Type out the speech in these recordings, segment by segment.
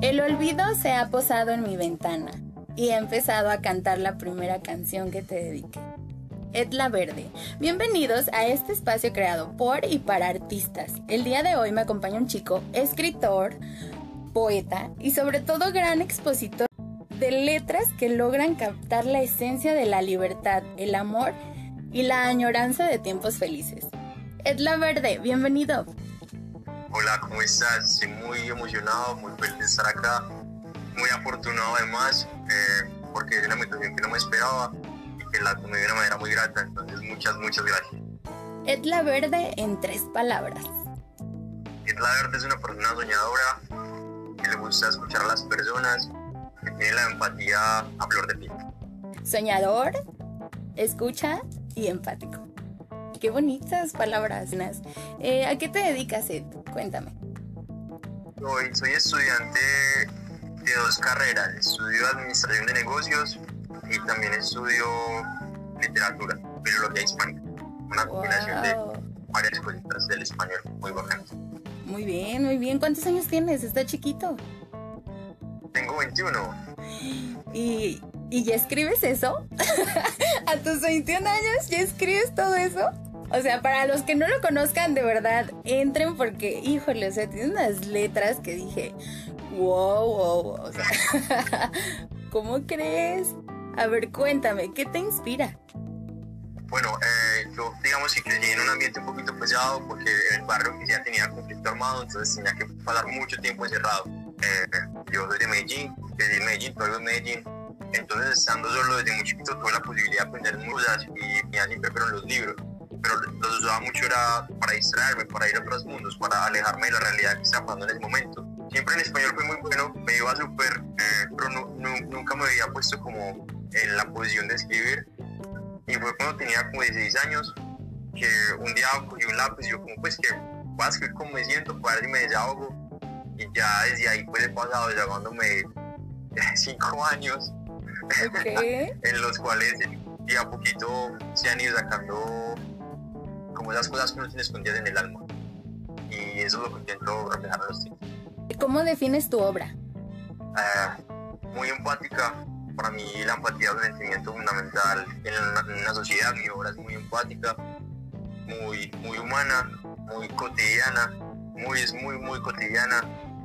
El olvido se ha posado en mi ventana y he empezado a cantar la primera canción que te dediqué. Etla Verde. Bienvenidos a este espacio creado por y para artistas. El día de hoy me acompaña un chico, escritor, poeta y sobre todo gran expositor de letras que logran captar la esencia de la libertad, el amor y la añoranza de tiempos felices. Etla Verde, bienvenido. Hola, ¿cómo estás? Estoy muy emocionado, muy feliz de estar acá, muy afortunado además, eh, porque es una invitación que no me esperaba y que la tomé de una manera muy grata, entonces muchas, muchas gracias. Etla Verde en tres palabras. Etla Verde es una persona soñadora, que le gusta escuchar a las personas, que tiene la empatía a flor de piel. Soñador, escucha y empático. Qué bonitas palabras. Eh, ¿A qué te dedicas, Ed? Cuéntame. Soy, soy estudiante de dos carreras. Estudio Administración de Negocios y también estudio Literatura, Filología Hispánica. Una combinación de varias cositas del español muy bacán. Muy bien, muy bien. ¿Cuántos años tienes? ¿Está chiquito? Tengo 21. ¿Y, ¿y ya escribes eso? ¿A tus 21 años ya escribes todo eso? O sea, para los que no lo conozcan, de verdad, entren porque, híjole, o sea, tiene unas letras que dije, wow, wow, o sea, ¿cómo crees? A ver, cuéntame, ¿qué te inspira? Bueno, eh, yo digamos que crecí en un ambiente un poquito pesado porque en el barrio que ya tenía conflicto armado, entonces tenía que pasar mucho tiempo encerrado. Eh, yo soy de Medellín, en Medellín, todavía en Medellín, entonces estando solo desde muy chiquito tuve la posibilidad de aprender muchas y ya siempre fueron los libros pero los usaba mucho era para distraerme, para ir a otros mundos, para alejarme de la realidad que estaba pasando en ese momento. Siempre en español fue muy bueno, me iba súper, eh, pero nunca me había puesto como en la posición de escribir. Y fue cuando tenía como 16 años que un día cogí un lápiz y yo como pues que voy a escribir como me siento, para ver si me desahogo. Y ya desde ahí pues he pasado llamándome 5 años, en los cuales día a poquito se han ido sacando como esas cosas que uno tiene escondidas en el alma. Y eso es lo que intento reflejar en los títulos. ¿Cómo defines tu obra? Uh, muy empática. Para mí la empatía es un sentimiento fundamental en una, en una, sociedad. Mi obra es muy empática, muy, muy humana, muy cotidiana, muy, es muy, muy cotidiana.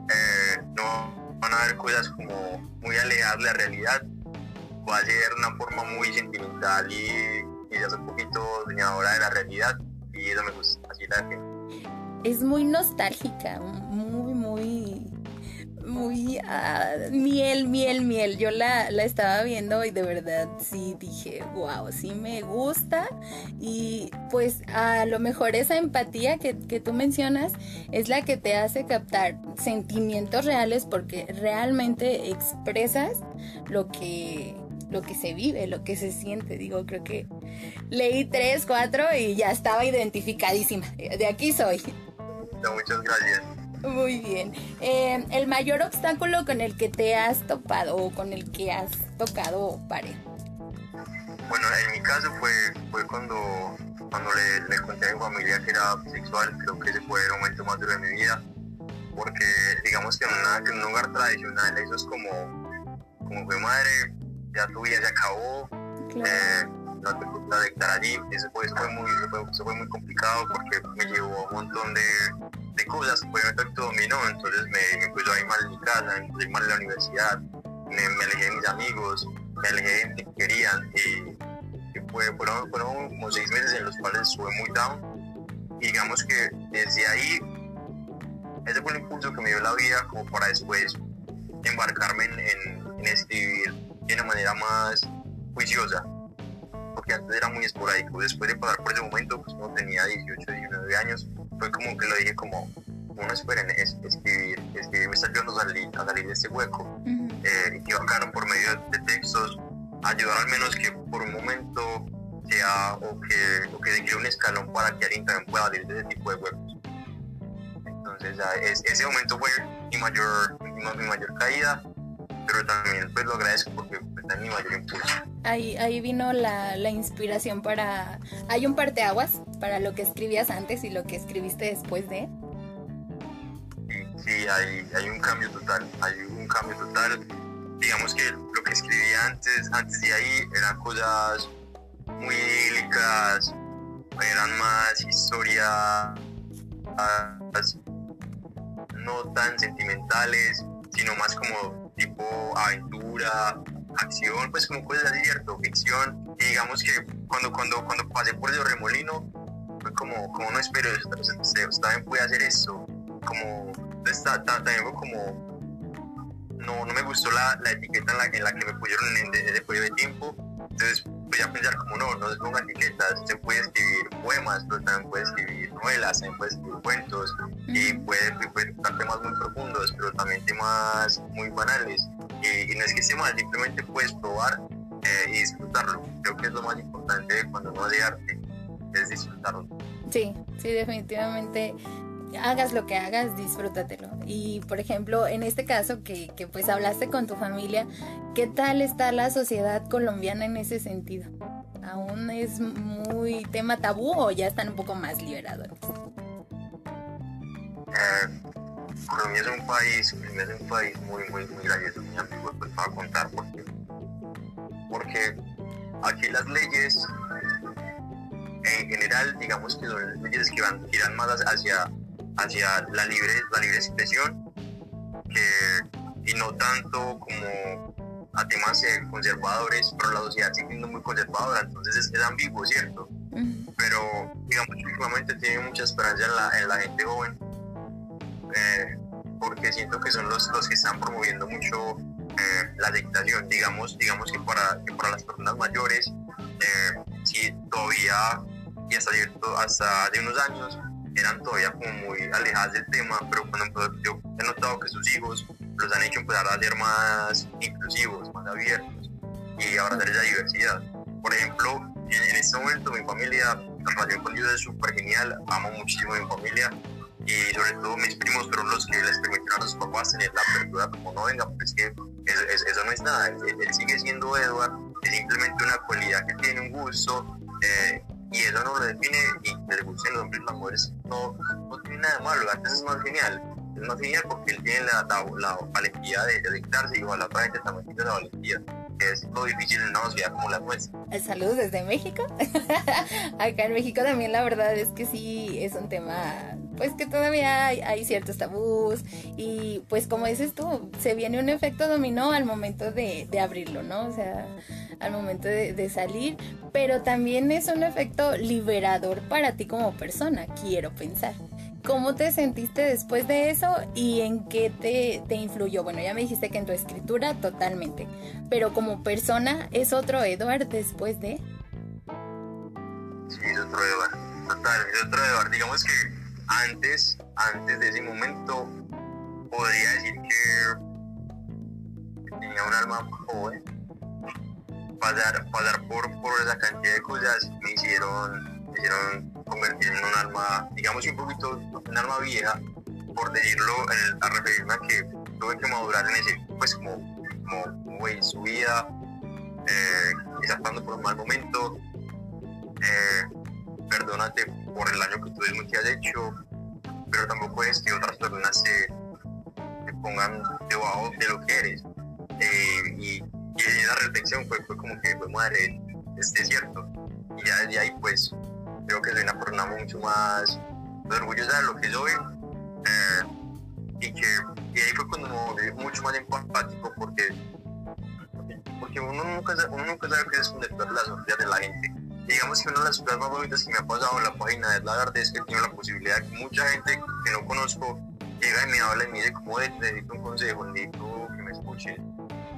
Eh, no van a haber cosas como muy alejadas de la realidad. Va a ser una forma muy sentimental y quizás un poquito soñadora de la realidad Es muy nostálgica, muy, muy, muy uh, miel, miel, miel. Yo la, la estaba viendo y de verdad sí dije, wow, sí me gusta. Y pues a lo mejor esa empatía que, que tú mencionas es la que te hace captar sentimientos reales porque realmente expresas lo que lo que se vive, lo que se siente. Digo, creo que leí tres, cuatro y ya estaba identificadísima. De aquí soy. muchas gracias. Muy bien. Eh, ¿El mayor obstáculo con el que te has topado o con el que has tocado pared? Bueno, en mi caso fue, fue cuando, cuando le, le conté a mi familia que era bisexual. Creo que ese fue el momento más duro de mi vida. Porque digamos que en, una, en un lugar tradicional eso es como, como fue madre, ya tu vida se acabó, eh, no te puedes dictar allí. Eso fue, fue muy, fue, fue, muy complicado porque me llevó un montón de, de cosas, fue un efecto dominó, entonces me, me empezó a ir mal en mi casa, me empezó a ir mal en la universidad, me, me, alejé de mis amigos, me alejé de gente que querían y, y fue, fueron, fueron como seis meses en los cuales estuve muy down y digamos que desde ahí ese fue el impulso que me dio la vida como para después embarcarme en, en, en escribir de una manera más juiciosa, porque antes era muy esporádico. Después de pasar por ese momento, pues no tenía 18, 19 años, fue como que lo dije como, no esperen, es, escribir, escribir me está ayudando a salir, a salir de este hueco, eh, y que bajaron por medio de textos, ayudar al menos que por un momento sea, o que, o que se un escalón para que alguien también pueda salir de ese tipo de huecos. Entonces, es, ese momento fue mi mayor, mi mayor caída pero también pues lo agradezco porque está en mi mayor impulso. Ahí, ahí vino la, la, inspiración para... ¿Hay un parteaguas para lo que escribías antes y lo que escribiste después de? Sí, hay, hay un cambio total, hay un cambio total. Digamos que lo que escribía antes, antes de ahí eran cosas muy idílicas, eran más historias no tan sentimentales, sino más como tipo aventura, acción, pues como cosas así, ¿cierto? Ficción. Y digamos que cuando, cuando, cuando pasé por el remolino, fue como, como no espero, usted también puede hacer esto. Como, está, también como, no, no me gustó la, la etiqueta en la, que me pusieron en, después de tiempo. Entonces voy a pensar como no, no es una etiquetas, se puede escribir poemas, pero también puede escribir novelas, también puede escribir cuentos y puede, puede tocar temas muy profundos, pero también temas muy banales. Y, no es que esté mal, simplemente puedes probar eh, y disfrutarlo. Creo que es lo más importante cuando uno hace arte, es disfrutarlo. Sí, sí, definitivamente hagas lo que hagas, disfrútatelo. Y por ejemplo, en este caso que, que, pues hablaste con tu familia, ¿qué tal está la sociedad colombiana en ese sentido? ¿Aún es muy tema tabú o ya están un poco más liberados? Eh, Colombia es un país, es un país muy, muy, muy gracioso, muy pues para contar porque, porque aquí las leyes en general, digamos que son leyes que van, tiran más hacia hacia la libre, la libre expresión que, y no tanto como a temas eh, conservadores, pero la sociedad sigue siendo muy conservadora, entonces es, es ambiguo, ¿cierto? Pero digamos que últimamente tiene mucha esperanza en la, en la gente joven, eh, porque siento que son los, los que están promoviendo mucho eh, la dictación, digamos, digamos que para, que para las personas mayores, si todavía, y hasta, hasta hace unos años, eran todavía como muy alejadas del tema, pero cuando yo he notado que sus hijos los han hecho empezar a ser más inclusivos, más abiertos y tener esa diversidad. Por ejemplo, en, este momento mi familia, la relación con Dios es súper genial, amo muchísimo a mi familia y sobre todo mis primos fueron los que les permitieron a sus papás tener la apertura como no venga, porque es que eso, no es nada, él, sigue siendo Edward, es simplemente una cualidad que tiene un gusto. Eh, y eso no lo define y que le gusten los hombres y las mujeres no, no tiene nada de malo, antes es más genial, es más genial porque él tiene la, la, valentía de, dictarse y la otra gente también tiene la valentía es lo difícil en una sociedad como la nuestra. Saludos desde México. Acá en México también la verdad es que sí es un tema pues que todavía hay, ciertos tabús y pues como dices tú, se viene un efecto dominó al momento de, de abrirlo, ¿no? O sea, al momento de, salir, pero también es un efecto liberador para ti como persona, quiero pensar. ¿Cómo te sentiste después de eso y en qué te, te influyó? Bueno, ya me dijiste que en tu escritura totalmente, pero como persona, ¿es otro Edward después de? Sí, es otro Edward, total, es otro Edward. Digamos que antes, antes de ese momento, podría decir que tenía un alma joven. Pasar, pasar por, por esa cantidad de cosas me hicieron, me hicieron convertir en un alma, digamos un poquito, un alma vieja, por decirlo, a referirme a que tuve que madurar en ese, pues como, como, en su vida, eh, pasando por un mal momento, eh, perdónate por el año que tuvimos que has hecho, pero tampoco es que otras personas se, pongan debajo de lo que eres. Eh, y, y, esa reflexión fue, fue como que fue madre, este cierto. Y ya desde ahí pues creo que soy una persona mucho más orgullosa de lo que soy. Eh, y que y ahí fue cuando me mucho más empático porque porque uno nunca, uno nunca sabe qué es esconder las sonrisas de la gente digamos que una de las cosas más bonitas que me ha pasado en la página de la verdad es que tengo la posibilidad que mucha gente que no conozco llega y me habla y me dice como necesito un consejo, necesito que me escuche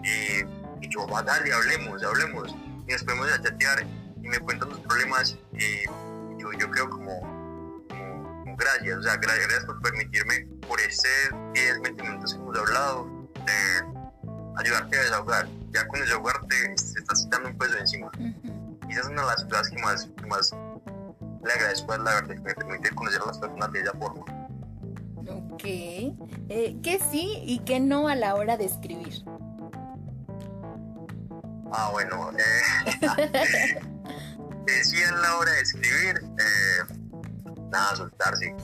y, yo va dale, hablemos, hablemos y nos podemos a chatear y me cuentan los problemas y yo, yo creo como, como, gracias, o sea, gracias por permitirme por este 10, 20 minutos que hemos hablado de ayudarte a desahogar, ya con desahogarte te estás quitando un peso encima y esa es una de las cosas que más, que más le agradezco a la verdad, que me permite conocer a las personas de esa forma. Ok. Eh, ¿Qué sí y qué no a la hora de escribir? Ah, bueno. Eh, sí a la hora de escribir, eh, nada, soltarse.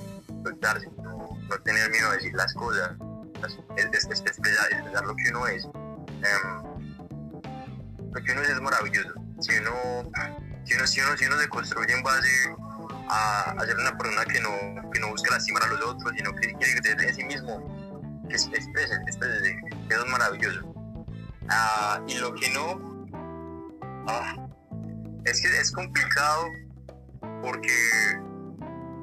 Soltarse. No, tener miedo de decir las cosas. es, es, es, expresar, lo que uno es. Em, lo que uno es es maravilloso. Si uno, si uno, si uno, se construye en base a, a ser una persona que no, que no busca lastimar a los otros, sino que quiere de sí mismo, que exprese, exprese, eso es maravilloso. Ah, y lo que no, ah, es que es complicado porque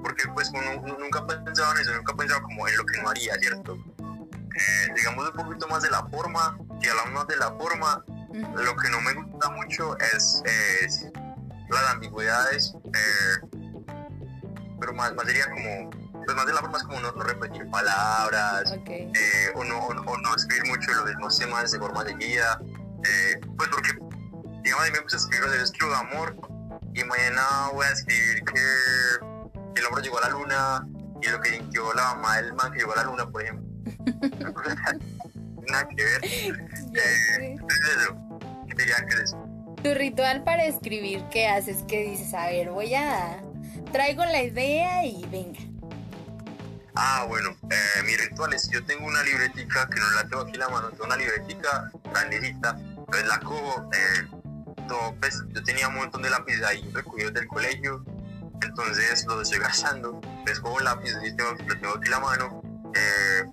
porque pues uno, nunca ha pensado en eso, nunca ha pensado como en lo que no haría, ¿cierto? Eh, digamos un poquito más de la forma, si hablamos más de la forma, lo que no me gusta mucho es, las ambigüedades, eh, pero más, más sería como, pues más de la forma es como no, repetir palabras, eh, o, no, o, no escribir mucho los mismos temas de forma de guía, pues porque, digamos, a mí me gusta escribir, yo escribo de amor, y mañana voy a escribir que el hombre llegó a la luna y lo que sintió la mamá del man que llegó a la luna, por ejemplo. Nada que ver. Eh, ¿Qué que es? Tu ritual para escribir, ¿qué haces? ¿Qué dices? A ver, voy a... Traigo la idea y venga. Ah, bueno, eh, mi ritual es, yo tengo una libretica que no la tengo aquí en la mano, tengo una libretica grandecita, entonces la cojo, eh, todo, pues, yo tenía un montón de lápices ahí recogidos del colegio, entonces lo estoy gastando, les pongo un lápiz, lo tengo aquí la mano eh,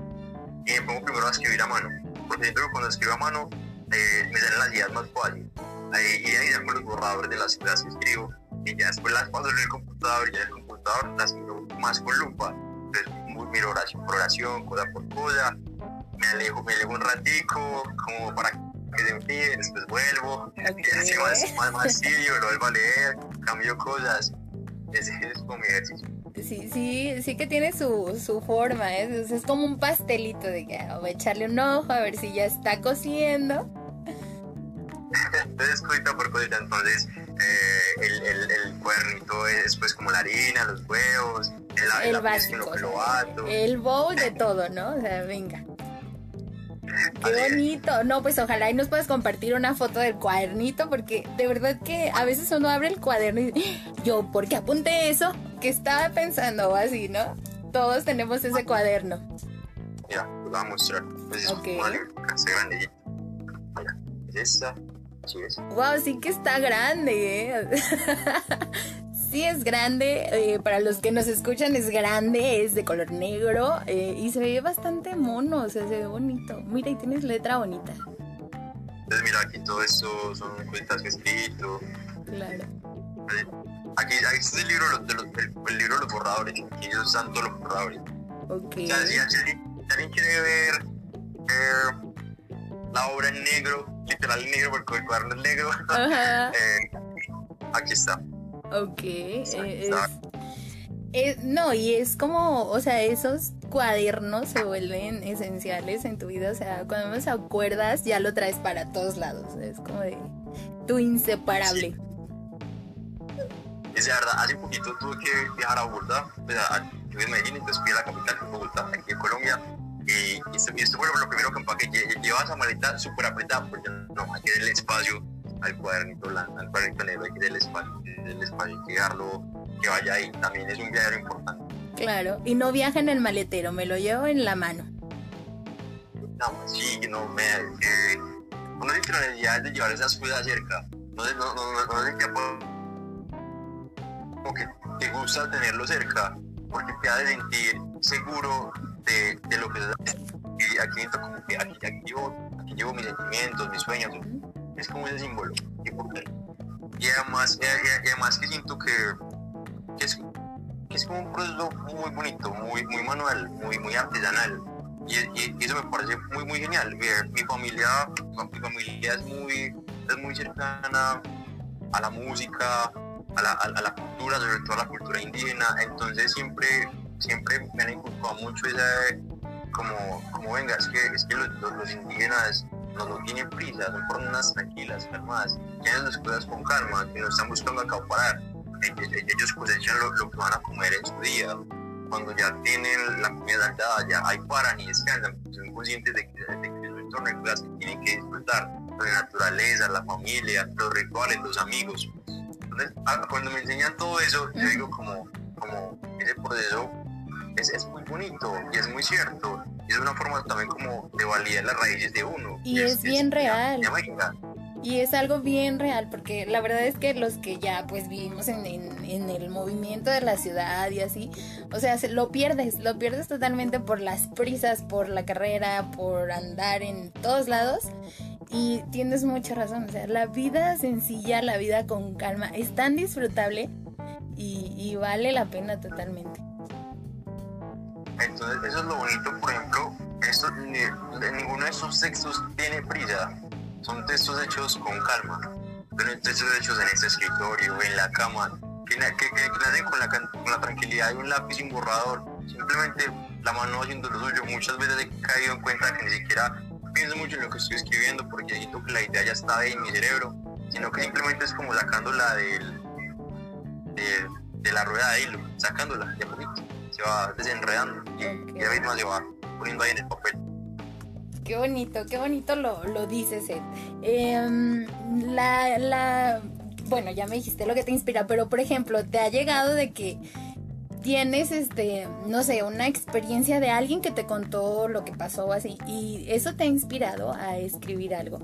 y me pongo primero a escribir a mano, porque siento que cuando escribo a mano eh, me salen las ideas más fáciles. Ahí, y ahí saco los borradores de las ideas que escribo y ya después las paso en el computador y ya en el computador las miro más con lupa. Entonces miro oración por oración, cosa por cosa, me alejo, me alejo un ratico como para que se enfríe, después vuelvo, okay. más, más, más serio, lo vuelvo a leer, cambio cosas ese es como mi ejercicio. Sí, sí, sí que tiene su, su forma, ¿eh? es, como un pastelito de que voy a echarle un ojo a ver si ya está cociendo. entonces, cosita por cosita, entonces eh, el, el, el, cuernito es pues como la harina, los huevos, el, el básico, el bowl de todo, ¿no? O sea, venga. Qué bonito. No, pues ojalá y nos puedas compartir una foto del cuadernito, porque de verdad que a veces uno abre el cuaderno y yo, ¿por qué apunté eso? Que estaba pensando o así, ¿no? Todos tenemos ese cuaderno. Ya, pues voy a mostrar. Pues okay. es Mira, es esta. Sí es. Wow, sí que está grande, ¿eh? sí es grande, eh, para los que nos escuchan es grande, es de color negro eh, y se ve bastante mono, o sea, se ve bonito. Mira, y tienes letra bonita. Entonces mira, aquí todo esto son cuentas que he escrito. Claro. Aquí, aquí es el libro, de los, el, libro de los borradores, aquí ellos están todos los borradores. Ok. O sea, si, alguien quiere ver eh, la obra en negro, literal en negro porque el cuaderno es negro, aquí está. Ok. Es, no, y es como, o sea, esos cuadernos se vuelven esenciales en tu vida. O sea, cuando me acuerdas, ya lo traes para todos lados. Es como de tu inseparable. Es verdad, hace poquito tuve que viajar a Bogotá. O sea, yo en Medellín, entonces fui a la capital de Bogotá, aquí en Colombia. Y, esto, esto, fue lo primero que empaqué. Llevaba esa maleta súper apretada, porque no, aquí el espacio al cuadernito blanco, al cuadernito negro, que del espacio, del espacio, hay que dejarlo que vaya ahí, también es un viajero importante. Claro, y no viaja en el maletero, me lo llevo en la mano. No, sí, no, me, eh, uno tiene la necesidad de llevar esas cosas cerca, no, no, no, no, no como que te gusta tenerlo cerca, porque te hace sentir seguro de, de lo que y aquí, como que aquí, aquí, llevo, aquí llevo mis sentimientos, mis sueños, es como ese símbolo. Y, además, y, además que siento que, es, es, como un proceso muy bonito, muy, muy manual, muy, muy artesanal. Y, eso me parece muy, muy genial. Mi, familia, mi familia es muy, es muy cercana a la música, a la, a, la cultura, sobre todo a la cultura indígena. Entonces siempre, siempre me han inculcado mucho esa, como, como venga, es que, es que los, los indígenas no tienen prisa, son personas tranquilas, calmadas, tienen las cosas con calma, que no están buscando acaparar. Ellos cosechan lo, lo, que van a comer en su día. Cuando ya tienen la comida dada, ya hay paran y descansan, son conscientes de que, de que su entorno hay cosas que tienen que disfrutar, la naturaleza, la familia, los rituales, los amigos. Entonces, ah, cuando me enseñan todo eso, yo digo como, como ese proceso es, es, muy bonito y es muy cierto. Y es una forma también como de validar las raíces de uno. Y, es, bien real. y es algo bien real, porque la verdad es que los que ya pues vivimos en, en, el movimiento de la ciudad y así, o sea, lo pierdes, lo pierdes totalmente por las prisas, por la carrera, por andar en todos lados. Y tienes mucha razón, o sea, la vida sencilla, la vida con calma, es tan disfrutable y, vale la pena totalmente. Entonces, eso es lo bonito, por ejemplo, esto, ninguno de esos textos tiene prisa, son textos hechos con calma, son textos hechos en este escritorio, en la cama, que, nacen con la, con la tranquilidad de un lápiz y un borrador, simplemente la mano haciendo lo suyo. Muchas veces he caído en cuenta que ni siquiera pienso mucho en lo que estoy escribiendo porque siento que la idea ya está ahí en mi cerebro, sino que simplemente es como sacándola del, de, la rueda de hilo, sacándola de poquito, se va desenredando y mismo se va poniendo ahí en el papel. Qué bonito, qué bonito lo, lo dices, Ed. Em, la, la, bueno, ya me dijiste lo que te inspira, pero por ejemplo, ¿te ha llegado de que tienes, este, no sé, una experiencia de alguien que te contó lo que pasó así y eso te ha inspirado a escribir algo?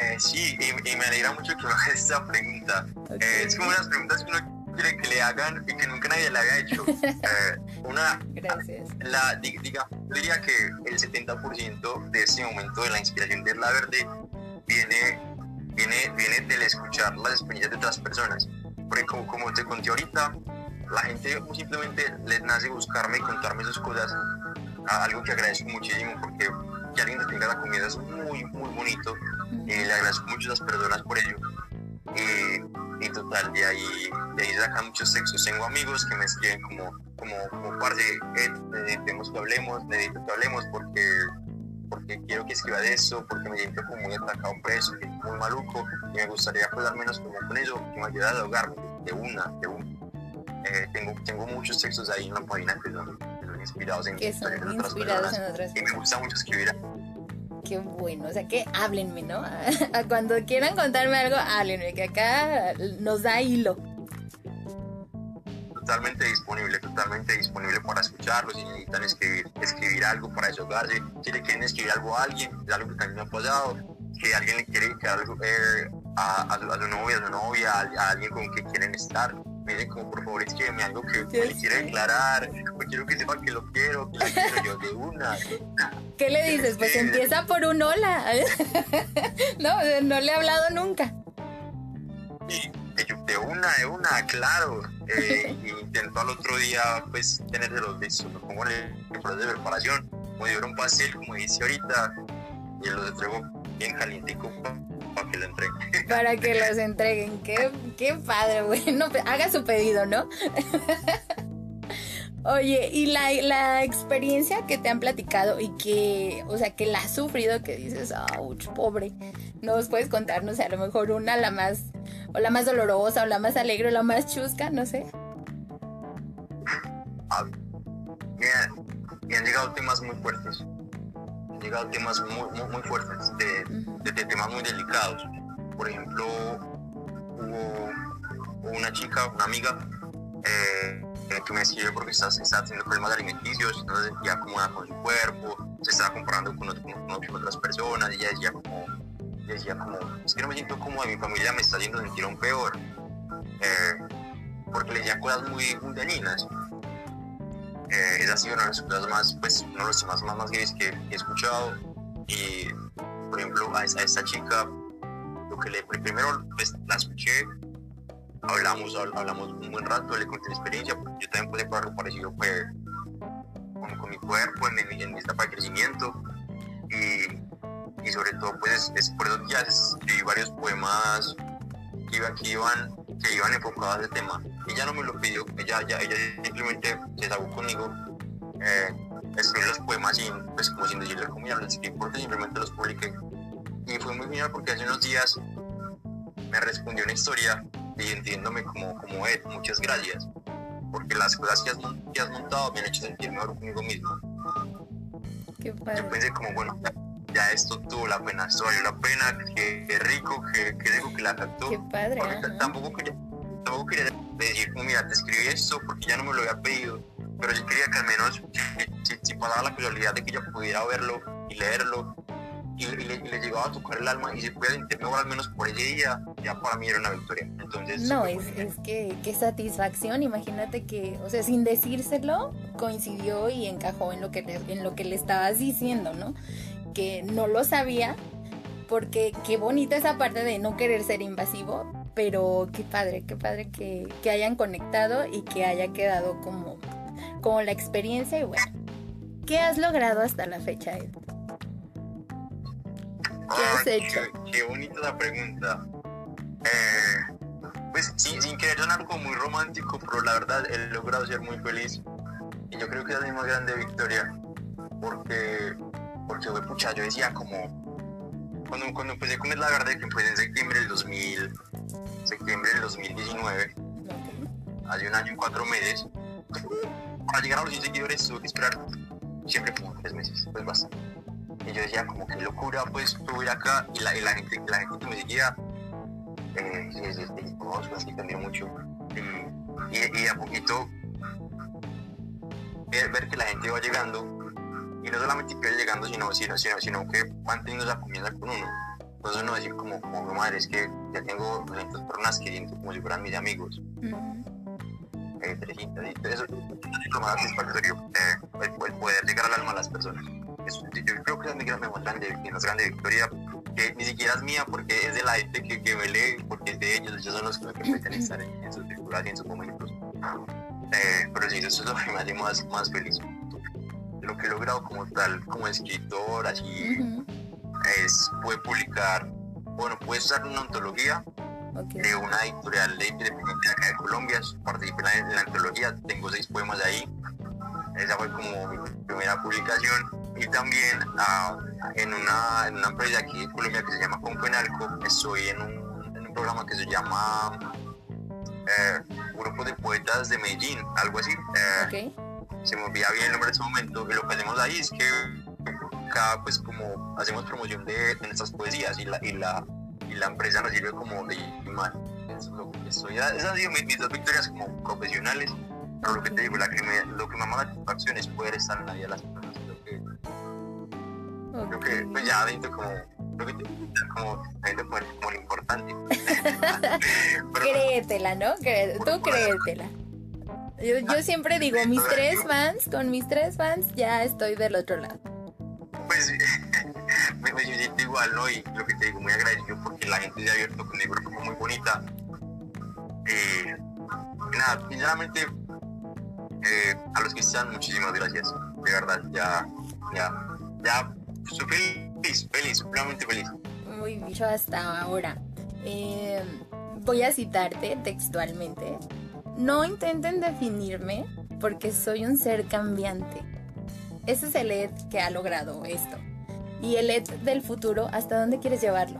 Eh, sí, y, me alegra mucho que me hagas esta pregunta. Eh, es como unas preguntas que uno quiere que le hagan y que nunca nadie le había hecho. Eh, una, Gracias. La, diga, diría que el 70% de ese momento de la inspiración de La Verde viene, viene, viene del escuchar las experiencias de otras personas. Porque como, como te conté ahorita, la gente simplemente les nace buscarme y contarme sus cosas, algo que agradezco muchísimo porque que alguien te tenga la comida es muy, muy bonito y le agradezco mucho a las personas por ello. Y, total, de ahí, de ahí sacan muchos textos. Tengo amigos que me escriben como, como, como parce, eh, necesitamos que hablemos, necesito que hablemos porque, porque quiero que escriba de eso, porque me siento como muy atacado preso, muy maluco y me gustaría pues al menos como con eso que me ayude a ahogarme de una, de una. Eh, tengo, tengo muchos textos ahí en la página que son, inspirados en, que son inspirados en otras y me gusta mucho escribir qué bueno, o sea que háblenme, ¿no? Cuando quieran contarme algo, háblenme, que acá nos da hilo. Totalmente disponible, totalmente disponible para escucharlo, si necesitan escribir, escribir algo para desahogarse, si le quieren escribir algo a alguien, algo que también me ha pasado, que alguien le quiere que algo eh, a, su, novia, a su novia, a, alguien con quien quieren estar, miren como por favor escríbeme algo que le quiera declarar, o quiero que sepa que lo quiero, que lo quiero yo de una. ¿Qué le dices? Pues empieza por un hola. no, no le he hablado nunca. Y de una, de una, claro. Eh, intento al otro día, pues, los listos. Me pongo en el proceso de preparación. Me dieron un pastel, como dice ahorita, y los entrego bien calientico para que lo entreguen. Para que los entreguen. Qué, qué padre, bueno. Haga su pedido, ¿no? Oye, y la, la, experiencia que te han platicado y que, o sea, que la has sufrido, que dices, ouch, pobre, ¿nos puedes contar, no sé, a lo mejor una, la más, o la más dolorosa, o la más alegre, o la más chusca, no sé? Ah, me, han llegado temas muy fuertes, llegado temas muy, muy, fuertes, de, de, temas muy delicados. Por ejemplo, hubo una chica, una amiga, eh, que me escribió porque estaba, estaba teniendo problemas alimenticios, se sentía cómoda con su cuerpo, se estaba comparando con, otras personas y ella decía como, decía como, es que no me siento cómoda, mi familia me está haciendo sentir aún peor, eh, porque le decía cosas muy, muy dañinas. Eh, esa ha sido una de las cosas más, pues, uno de los temas más, más graves que he escuchado. Y, por ejemplo, a, a esta chica, lo que le, primero pues, la escuché hablamos, hablamos un buen rato, le conté la experiencia, yo también pude por algo parecido pues, con, mi cuerpo, en, en, mi etapa de crecimiento, y, y sobre todo pues es, por esos días escribí varios poemas que, iban, que iban enfocados a ese tema. Ella no me lo pidió, ella, ella, ella simplemente se desahogó conmigo, eh, escribí los poemas sin, pues, como sin decirle cómo ya los escribí, porque simplemente los publiqué. Y fue muy genial porque hace unos días me respondió una historia y entiéndome como, como Ed, muchas gracias, porque las cosas que has, que has montado me han hecho sentir mejor conmigo mismo. Qué padre. Yo pensé como, bueno, ya esto tuvo la pena, esto valió la pena, que, rico, que, que rico que la captó. Qué padre. Tampoco quería, tampoco quería decir, como, mira, te escribí esto porque ya no me lo había pedido, pero yo quería que al menos, si, si, pasaba la casualidad de que yo pudiera verlo y leerlo, y, le, llegaba a tocar el alma y se pudiera sentir mejor al menos por ese día, ya para mí era una victoria. Entonces, no, es, es, que qué satisfacción, imagínate que, o sea, sin decírselo, coincidió y encajó en lo que en lo que le estabas diciendo, ¿no? Que no lo sabía, porque qué bonita esa parte de no querer ser invasivo, pero qué padre, qué padre que, que hayan conectado y que haya quedado como, como la experiencia y bueno. ¿Qué has logrado hasta la fecha, Ed? ¿Qué has hecho? Qué, bonita la pregunta. Eh, pues sin, sin querer sonar algo muy romántico, pero la verdad he logrado ser muy feliz. Y yo creo que es la más grande victoria. Porque, porque pucha, yo decía como, cuando, cuando empecé con la verdad que empecé en septiembre del 2000, septiembre del 2019, hace un año y cuatro meses, para llegar a los 100 seguidores tuve que esperar siempre como tres meses, pues basta. Y yo decía, como que locura, pues subir acá y la, y la, gente, la gente que me seguía, eh, sí, sí, sí, así cambió mucho. Y, y, y, a poquito ver, ver que la gente va llegando y no solamente que llegando, sino, sino, sino, sino que van teniendo esa confianza con uno. Entonces uno decir como, como madre, es que ya tengo 200 personas que siento como si fueran mis amigos. eh, 300, eso es lo más satisfactorio, eh, el, poder llegar al alma a las personas. Eso, yo creo que es mi gran, más grande, mi más grande victoria, que ni siquiera es mía porque es de la gente que, que me lee, porque es de ellos, ellos son los que me permiten estar en, en sus circulares y en sus momentos. Eh, pero sí, eso es lo que me hace más, más feliz lo que he logrado como tal, como escritor, así, es puede publicar, bueno, puede usar una antología de una editorial de independiente de Colombia, participé en la, antología, tengo seis poemas ahí, esa fue como mi primera publicación, y también ah, en, una, en una empresa aquí en Colombia que se llama Confenalco, estoy en un, en un programa que se llama eh, Grupo de Poetas de Medellín, algo así. Eh, se me olvida bien el nombre de ese momento, y lo que hacemos ahí es que cada, pues como hacemos promoción de, nuestras poesías y la, y la, y la empresa nos sirve como de imagen. Eso es lo que estoy, esas han sido mis, dos victorias como profesionales, pero lo que te digo, la que me, lo que me la satisfacción es poder estar en la vida de las personas. Creo que, creo que pues ya adentro como como gente importante. créetela, ¿no? Tú créetela. Yo, yo siempre digo, mis tres fans, con mis tres fans ya estoy del otro lado. Pues me, me siento igual, ¿no? Y lo que te digo, muy agradecido porque la gente se ha abierto conmigo, como muy bonita. Eh, nada, sinceramente, eh, a los que están, muchísimas gracias. De verdad, ya, ya, ya, estoy feliz, feliz, realmente feliz. Muy bien, hasta ahora. Eh, voy a citarte textualmente. No intenten definirme porque soy un ser cambiante. Ese es el Ed que ha logrado esto. ¿Y el Ed del futuro, hasta dónde quieres llevarlo?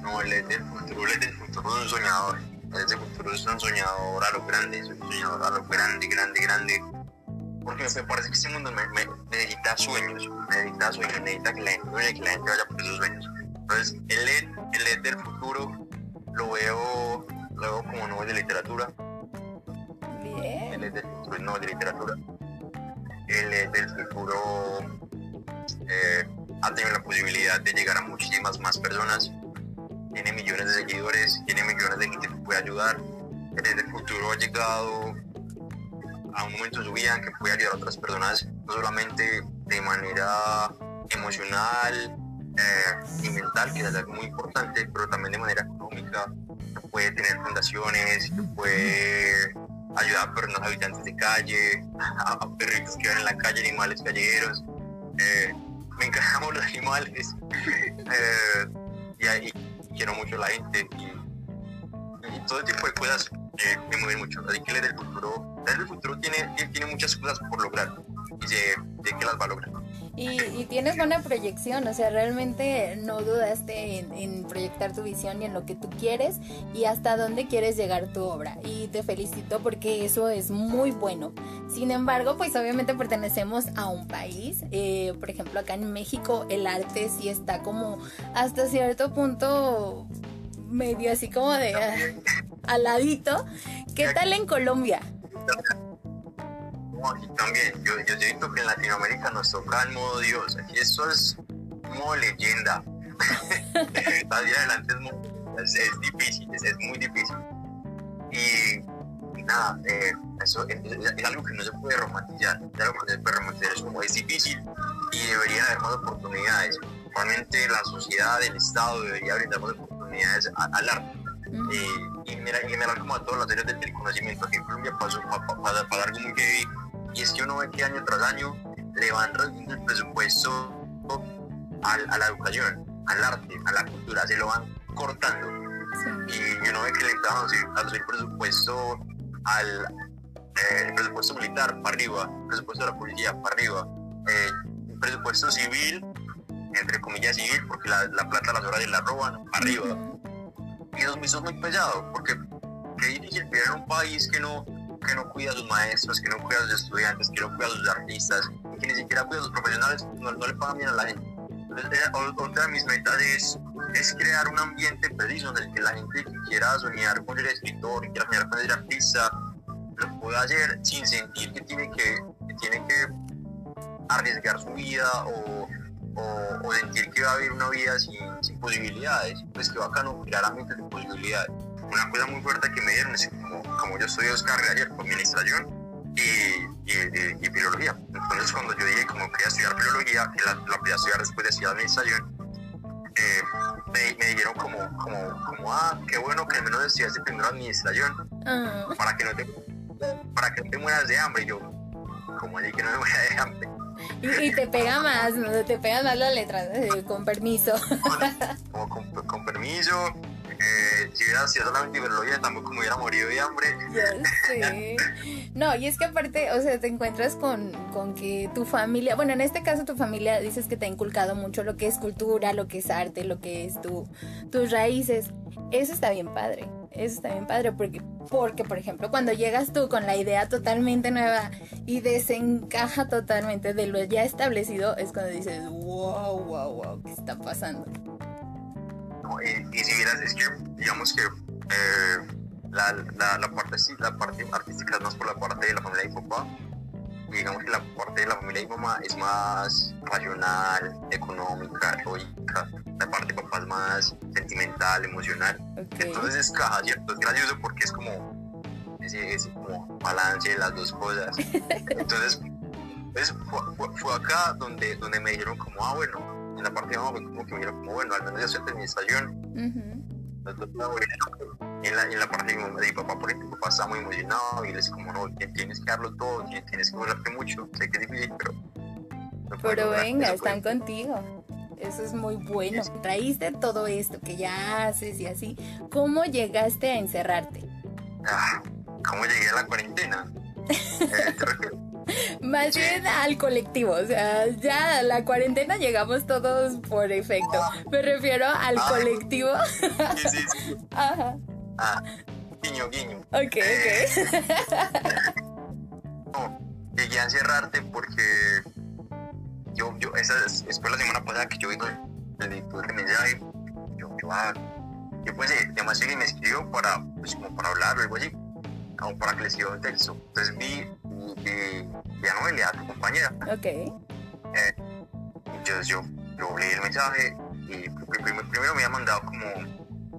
No, el Ed del futuro, el del futuro es un soñador. El Ed del futuro es un soñador a lo grande, es un soñador a lo grande, grande, grande. Porque me parece que este mundo me, necesita sueños, necesita sueños, necesita que la gente, que la gente vaya por esos sueños. Entonces, el Ed, el Ed del futuro lo veo luego como Nobel de Literatura. Bien. Él es del futuro Nobel de Literatura. Él es del futuro, eh, ha tenido la posibilidad de llegar a muchísimas más personas. Tiene millones de seguidores, tiene millones de gente que puede ayudar. Él es del futuro ha llegado a un momento de su vida en que puede ayudar a otras personas, no solamente de manera emocional eh, y mental, que es algo muy importante, pero también de manera económica, puede tener fundaciones, puede ayudar a personas habitantes de calle, a, perritos que van en la calle, animales callejeros. Eh, me encantan los animales eh, y, quiero mucho la gente y, todo tipo de cosas eh, me mueven mucho. Así que el del futuro, el del futuro tiene, tiene muchas cosas por lograr y sé, que las va a lograr. Y, tienes buena proyección, o sea, realmente no dudaste en, proyectar tu visión y en lo que tú quieres y hasta dónde quieres llegar tu obra. Y te felicito porque eso es muy bueno. Sin embargo, pues obviamente pertenecemos a un país, eh, por ejemplo, acá en México el arte sí está como hasta cierto punto medio así como de aladito. ¿Qué tal en Colombia? Aquí también. Yo, yo siento que en Latinoamérica nos toca el modo Dios. Aquí esto es modo leyenda. Salir adelante es, es, difícil, es, es, muy difícil. Y, nada, eh, eso es, es, algo que no se puede romantizar. Es algo que no se puede romantizar. Es como es difícil y debería haber más oportunidades. Realmente la sociedad, el Estado debería brindar más oportunidades al arte. Y, y general como a todas las áreas del conocimiento. Aquí en Colombia pasó para, para, algo muy heavy y es que uno ve que año tras año le van reduciendo el presupuesto al, a la educación, al arte, a la cultura, se lo van cortando. Sí. Y uno ve que le están a el presupuesto al eh, el presupuesto militar para arriba, el presupuesto de la policía para arriba, eh, el presupuesto civil, entre comillas civil, porque la, la plata las horas la roban para arriba. Y eso, es muy pesado, porque qué difícil vivir en un país que no, que no cuida a sus maestros, que no cuida a sus estudiantes, que no cuida a sus artistas, que ni siquiera cuida a sus profesionales, no, no le pagan bien a la gente. Entonces, otra de mis metas es, es, crear un ambiente preciso en el que la gente que quiera soñar con ser escritor, que quiera soñar con ser artista, lo pueda hacer sin sentir que tiene que, que tiene que arriesgar su vida o, o, o, sentir que va a vivir una vida sin, sin posibilidades. Pues que bacano crear ambientes de posibilidades. Una cosa muy fuerte que me dieron es como, como yo estudié Oscar ayer con administración y, y, y, y, filología. Entonces cuando yo dije como quería estudiar filología, que la, la quería estudiar después de estudiar administración, eh, me, me, dijeron como, como, como, ah, qué bueno que al menos estudiaste primero administración, uh. para, que no te, para que no te mueras de hambre. Y yo, como así que no me muera de hambre. Y, y, te pega más, ¿no? te pega más la letra, eh, con permiso. Como con, con permiso, eh, si hubiera sido solamente biología tampoco me hubiera morido de hambre. Ya. No, y es que aparte, o sea, te encuentras con, con que tu familia, bueno, en este caso tu familia dices que te ha inculcado mucho lo que es cultura, lo que es arte, lo que es tu, tus raíces. Eso está bien padre. Eso está bien padre porque, porque, por ejemplo, cuando llegas tú con la idea totalmente nueva y desencaja totalmente de lo ya establecido, es cuando dices, wow, wow, wow, ¿qué está pasando? Y, y, si vieras, es que, digamos que eh, la, la, la, parte, la parte artística es más por la parte de la familia de mi papá. Y digamos que la parte de la familia de mi mamá es más racional, económica, lógica. La parte de papá es más sentimental, emocional. Okay. Entonces es caja, ¿cierto? Es gracioso porque es como ese, ese como balance de las dos cosas. Entonces, pues, fue, fue, fue acá donde, donde me dijeron como, ah, bueno, en la parte de abajo, como que me dijeron como, bueno, al menos ya soy administración. Uh -huh. en, la, en la parte de mi, de mi papá, por ejemplo, mi papá está muy emocionado y él es como, no, tienes que darlo todo, tienes que volarte mucho. Sé que es difícil, pero... No pero venga, están puede. contigo. Eso es muy bueno. Traíste todo esto que ya haces y así. ¿Cómo llegaste a encerrarte? Ah, ¿Cómo llegué a la cuarentena? eh, Más bien al colectivo, o sea, ya a la cuarentena llegamos todos por efecto. Me refiero al ah, colectivo. Sí, sí, sí. Ajá. Ah, guiño, guiño. Ok, eh, ok. no, llegué a encerrarte porque yo, yo, esa fue la semana pasada que yo vi el de mensaje. Yo, yo, ah, yo pues, además alguien me escribió para, pues, como para hablar o algo así, como para que le escriba un texto. Entonces vi y, y a Noelia, a tu compañera. Ok. Eh, entonces yo, yo leí el mensaje y primero, primero me había mandado como,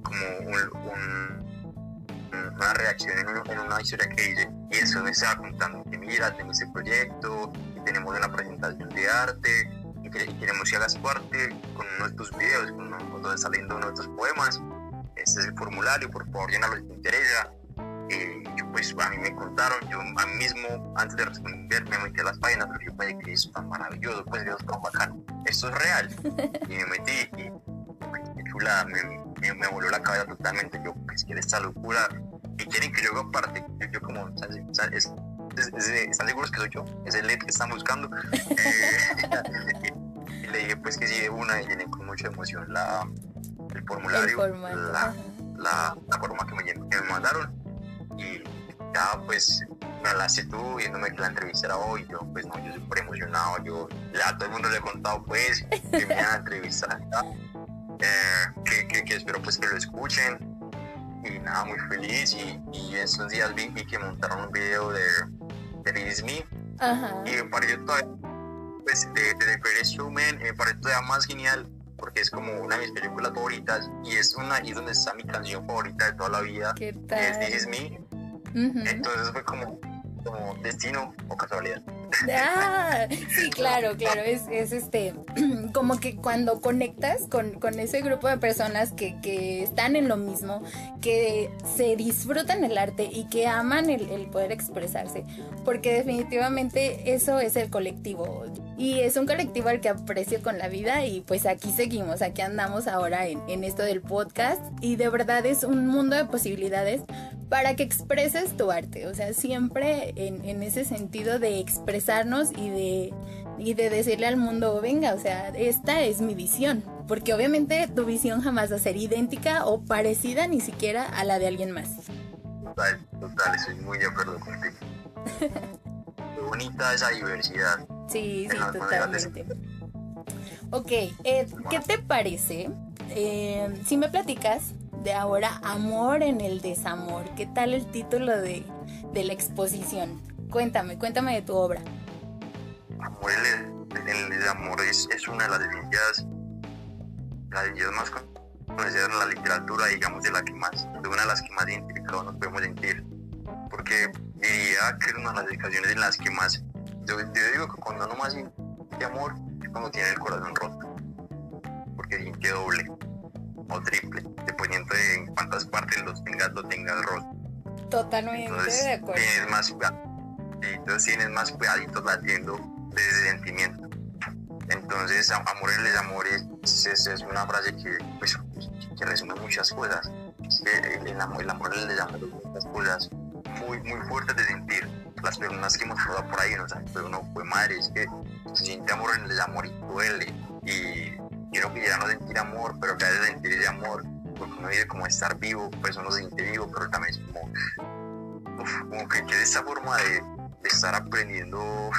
como un, un, una reacción en, un, en, una historia que hice y eso me estaba contando que mira, tengo ese proyecto y tenemos una presentación de arte y, que, y queremos que hagas parte con uno de tus videos, con uno, donde saliendo uno de tus poemas. Este es el formulario, por favor, llénalo si te interesa eh, yo pues a mí me contaron, yo a mí mismo antes de responder me metí a las páginas, pero yo pensé que eso tan maravilloso, pues Dios tan bacano, esto es real. y me metí y qué chula, me, me, me, voló la cabeza totalmente, yo pues que esta locura y quieren que yo haga parte, yo, yo como, ¿sabes? Es, es, es, ¿están seguros que soy yo? Es el LED que están buscando. eh, y, y, le dije pues que sí de una y llené con mucha emoción la, el formulario, el la, la, la, forma que me, que me mandaron y ya pues me hablaste tú viéndome que la entrevista era hoy, yo pues no, yo súper emocionado, yo ya a todo el mundo le he contado pues que me van a entrevistar eh, que, que, que, espero pues que lo escuchen y nada, muy feliz y, y estos días vi, vi, que montaron un video de, de This Me Ajá. Y me pareció todavía, pues, de, de The Greatest Showman, me pareció todavía más genial porque es como una de mis películas favoritas y es una y es donde está mi canción favorita de toda la vida, ¿Qué que es tal? This Is Me. Ujú. Entonces fue como, como destino o casualidad. Ah, sí, claro, claro, es, es este, como que cuando conectas con, con ese grupo de personas que, que están en lo mismo, que se disfrutan el arte y que aman el, el poder expresarse, porque definitivamente eso es el colectivo y es un colectivo al que aprecio con la vida y pues aquí seguimos, aquí andamos ahora en, en esto del podcast y de verdad es un mundo de posibilidades para que expreses tu arte, o sea, siempre en, en ese sentido de expresarnos y de, y de decirle al mundo, venga, o sea, esta es mi visión, porque obviamente tu visión jamás va a ser idéntica o parecida ni siquiera a la de alguien más. Total, total, estoy muy de acuerdo contigo. Qué bonita esa diversidad. Sí, sí, totalmente. Ok, Ed, ¿qué te parece eh, si me platicas de ahora Amor en el Desamor? ¿Qué tal el título de, de la exposición? Cuéntame, cuéntame de tu obra. Amor, el, el, el amor es, es una de las definidas, las definidas más conocidas en la literatura, digamos, de la que más, de una de las que más identificados nos podemos sentir. Porque diría que es una de las dedicaciones en las que más, yo, yo digo que cuando uno más siente amor es cuando tiene el corazón roto. Porque siente doble o triple, dependiendo de en cuántas partes los tengas, lo tengas roto. Totalmente Entonces de acuerdo. tienes más, sí, entonces tienes más pedaditos latiendo de ese sentimiento. Entonces, a- amor en el desamor es, es, una frase que, pues, que resume muchas cosas. El, el amor, el amor en el desamor son muchas cosas muy, muy fuertes de sentir. Las personas que hemos pasado por ahí nos han dicho, no, fue madre, es que se siente amor en el desamor y duele. Y quiero que ya no sentir amor, pero que haya sentir ese amor, porque uno dice como estar vivo, pues uno se siente vivo, pero también es como que, de esta forma de, estar aprendiendo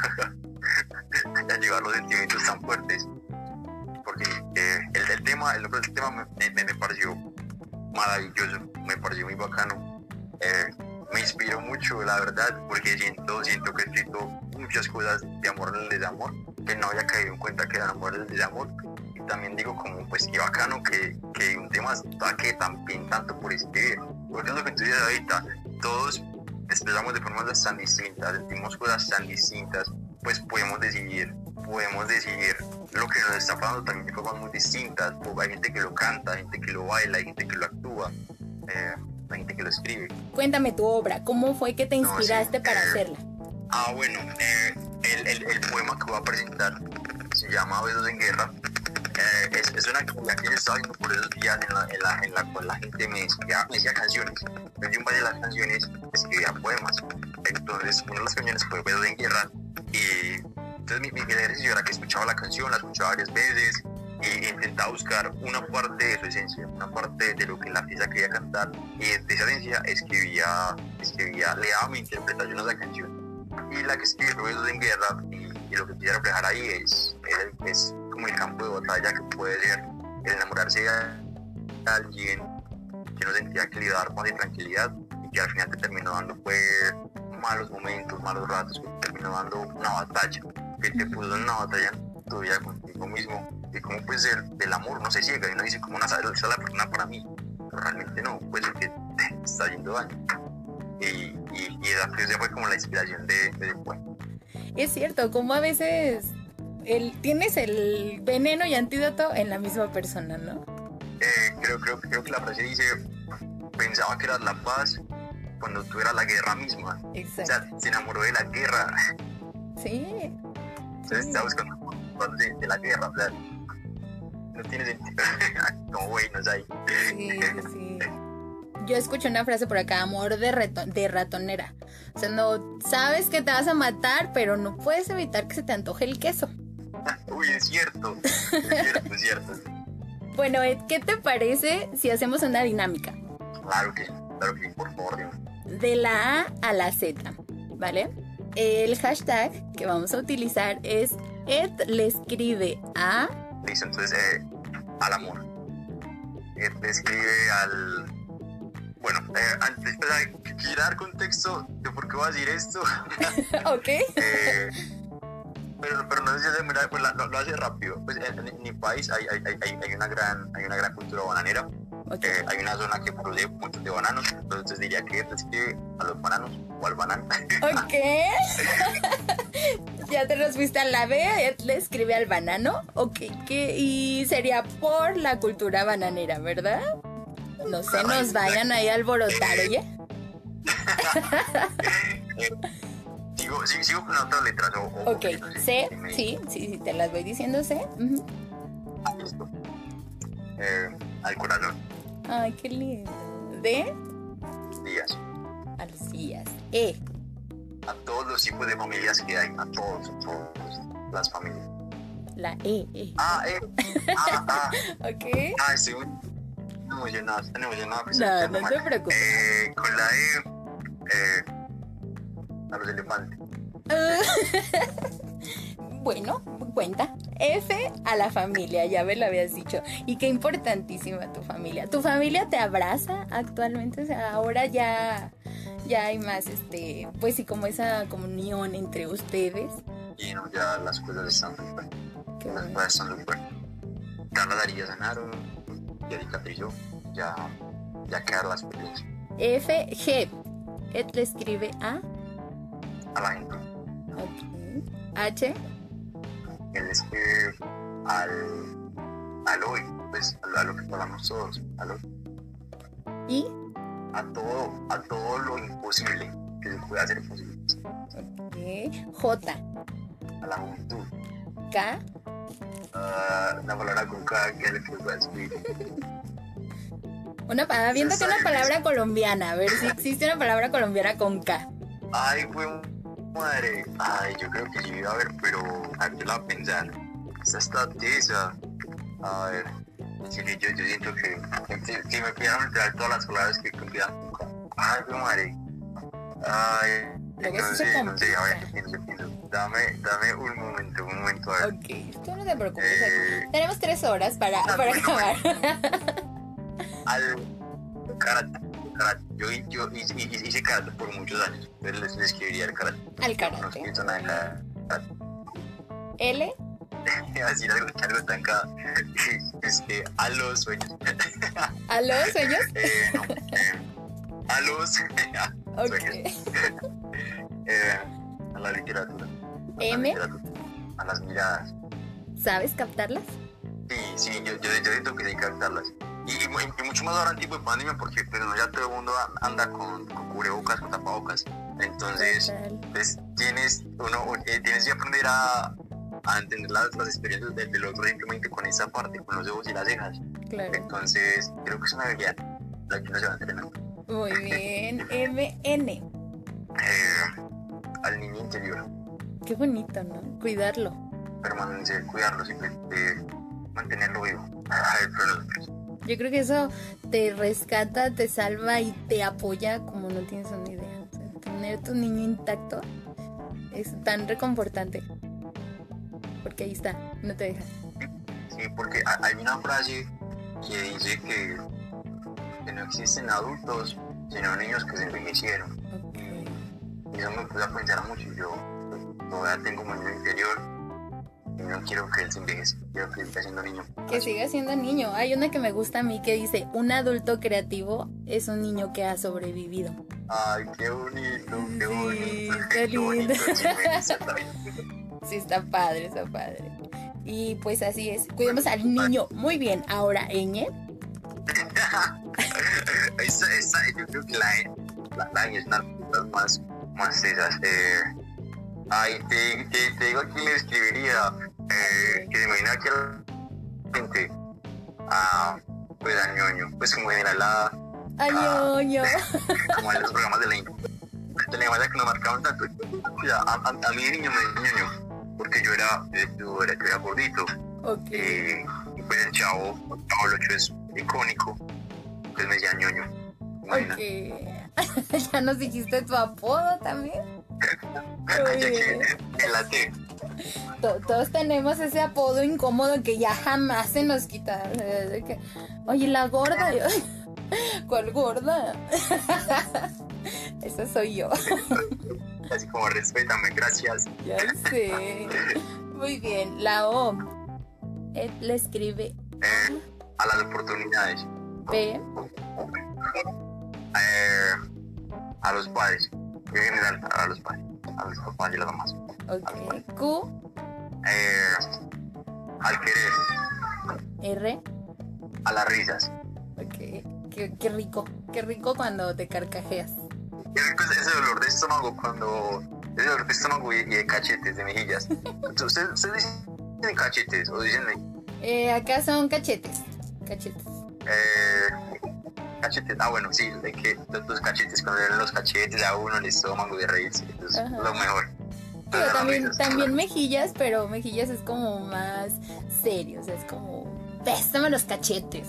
a llevar los sentimientos tan fuertes. Porque eh, el, el tema, el nombre del tema me, pareció maravilloso, me pareció muy bacano. Eh, me inspiró mucho, la verdad, porque siento, siento que he escrito muchas cosas de amor en el desamor, que no había caído en cuenta que era amor en el desamor. También digo como, pues qué bacano que, que un tema que también tanto por escribir. Porque es lo que tú dices ahorita, todos expresamos de formas tan distintas, sentimos cosas tan distintas, pues podemos decidir, podemos decidir lo que nos está pasando también de formas muy distintas. Hay gente que lo canta, hay gente que lo baila, hay gente que lo actúa, eh, hay gente que lo escribe. Cuéntame tu obra, ¿cómo fue que te No, sí, inspiraste para eh, hacerla? Ah, bueno, eh, el, el, el poema que voy a presentar se llama Besos en Guerra. Es, es una actividad que yo estaba haciendo por esos días en la, en la, la cual la gente me decía, me decía canciones. Yo en base a las canciones escribía poemas. Entonces, una de las canciones fue Besos en Guerra. Y entonces mi, mi ejercicio era que escuchaba la canción, la escuchaba varias veces e intentaba buscar una parte de su esencia, una parte de lo que la artista quería cantar. Y de esa esencia escribía, escribía, le daba mi interpretación a esa canción y la que escribe Besos en Guerra y, y lo que quisiera reflejar ahí es, es, es como el campo de batalla que puede ser el enamorarse de alguien que no sentía que le iba a dar paz y tranquilidad y que al final te terminó dando pues malos momentos, malos ratos, que te terminó dando una batalla, que te puso en una batalla en tu vida contigo mismo. Y como pues el, del amor no se ciega y uno dice como una esa es la persona para mí, pero realmente no, pues el que te está haciendo daño. Y, y, y esa, fue como la inspiración de, de poema. Es cierto, como a veces el, tienes el veneno y antídoto en la misma persona, ¿no? Eh, creo, creo, creo que la frase dice, pensaba que eras la paz cuando tú eras la guerra misma. O Exacto. sea, se enamoró de la guerra, Sí, entonces está buscando cosas de, de la guerra, o sea, no tiene sentido. no, güey, no es ahí. sí, sí. Yo escuché una frase por acá, amor de, reto- de ratonera. O sea, no sabes que te vas a matar, pero no puedes evitar que se te antoje el queso. Uy, es cierto, es cierto, es cierto. Bueno, Ed, ¿qué te parece si hacemos una dinámica? Claro que claro que por favor, dime. De la A a la Z, ¿vale? El hashtag que vamos a utilizar es Ed le escribe a... Listo, entonces, eh, al amor. Eh, describe al. bueno, eh, antes, quiero dar contexto de por qué voy a decir esto. ok. Eh, pero, pero no sé si se pues, lo, lo, hace rápido. Pues en, mi país hay, hay, hay, hay, una gran, hay una gran cultura bananera. Eh, hay una zona que produce muchos de bananos, entonces diría que describe a los bananos o al banano. Ok. ya te los fuiste a la B, le escribe al banano. Ok, ¿qué? y sería por la cultura bananera, ¿verdad? No se nos vayan ahí a alborotar, oye. Sigo, sigo, sigo con otras letras. O, ok, C, sí, sí, sí, te las voy diciendo C. Listo. Eh, al corazón. Ay, qué lindo. D. Días. A los días. E. A todos los tipos de familias que hay, a todos, a todas las familias. La E. e. Ah, E. Ah, ah. ok. Ah, estoy muy emocionado, estoy emocionado. No, no te preocupes. Eh, con la E. Eh, a los elefantes. bueno, cuenta. F a la familia, ya me lo habías dicho. Y qué importantísima tu familia. ¿Tu familia te abraza actualmente? O sea, ahora ya, ya hay más, este, pues sí, como esa comunión entre ustedes. Y no, ya las cosas están súper. Las cosas están súper. Carla Darío Zanaro, ya Catrillo, ya, ya quedaron las cosas. F, G. Ed le escribe a. A la gente. Ok. H él es que al, al hoy, pues a, lo que hablamos todos, al hoy. ¿Y? A todo, a todo lo imposible que se puede hacer posible. Ok. J. A la juventud. K. Uh, una palabra con K que que puede escribir. Una palabra, viendo que una palabra colombiana, a ver si existe una palabra colombiana con K. Ay, fue madre. Ay, yo creo que sí iba a ver, pero a ver, la pensar. Esa está tesa. A ver. Sí, yo, yo siento que si, me pidieran entrar todas las palabras que cumplían. Ay, qué madre. Ay. No sé, no sé, a ver, pienso, pienso. Dame, dame un momento, un momento. A ver. Ok, tú no te preocupes. Eh, Tenemos tres horas para, para bueno, acabar. Al karate, karate. Yo, yo hice, hice karate por muchos años. Entonces les, les escribiría el karate. Al karate. No nada en karate. L. decir algo, algo tan cada. Este, a los sueños. ¿A los sueños? eh, no, eh, a los okay. sueños. eh, a la literatura. A M. La literatura, a las miradas. ¿Sabes captarlas? Sí, sí, yo, yo, yo hay que captarlas. Y, y, y, mucho más ahora en tipo de pandemia porque pues, ya todo el mundo anda con, con cubrebocas, con tapabocas. Entonces, pues, tienes, uno, eh, tienes que aprender a, a entender las, las experiencias del, del, otro simplemente con esa parte, con los ojos y las cejas. Claro. Entonces, creo que es una habilidad la que uno se va entrenando. Muy bien. MN. Eh, al niño interior. Qué bonito, ¿no? Cuidarlo. Permanecer, cuidarlo, simplemente mantenerlo vivo. Ay, pero, yo creo que eso te rescata, te salva y te apoya como no tienes una idea. O sea, tener tu niño intacto es tan reconfortante. Porque ahí está, no te deja. Sí, porque hay una frase que dice que, que no existen adultos, sino niños que se envejecieron. Okay. Y eso me puso a pensar mucho. Yo todavía tengo niño interior no quiero que él se envejezca, quiero que siga siendo niño. Que siga siendo niño. Hay una que me gusta a mí que dice, un adulto creativo es un niño que ha sobrevivido. Ay, qué bonito, qué bonito. Qué lindo. bonito. Sí, está padre, está padre. Y pues así es. Cuidemos al niño. Muy bien. Ahora, Ñ. esa, esa, yo creo que la la, es una de más, más esas. Eh, ay, te, te, te digo a quién le escribiría eh, que se imagina que la gente a pues a ñoño, pues como general a, ñoño, como en los programas de la la infancia que nos marcaban tanto, a, a, a mí de niño me decía ñoño, porque yo era, yo era, yo era gordito, okay. eh, y pues el chavo, el chavo 8 es icónico, entonces me decía ñoño. Ok, ya nos dijiste tu apodo también. la T todos tenemos ese apodo incómodo que ya jamás se nos quita. Que, Oye, la gorda. ¿Cuál gorda? Esa soy yo. Así como respétame, gracias. Ya sé. Muy bien. La O. Ed le escribe Eh, a las oportunidades. P. Eh, a los padres. En general, a los padres. A los papás y las mamás. Ok. Q. Eh, al querer. R. A las risas. Ok. Qué, qué rico. Qué rico cuando te carcajeas. Qué rico es ese dolor de estómago cuando. Ese dolor de estómago y, y de cachetes, de mejillas. ¿Ustedes ustedes dicen cachetes o dicen Eh, acá son cachetes. Cachetes. eh, cachetes? Ah, bueno, sí, de que los, los cachetes, cuando le dan los cachetes a uno el estómago de reírse. Ajá. lo mejor. Pero también, también mejillas, pero mejillas es como más serio, o sea, es como, bésame los cachetes.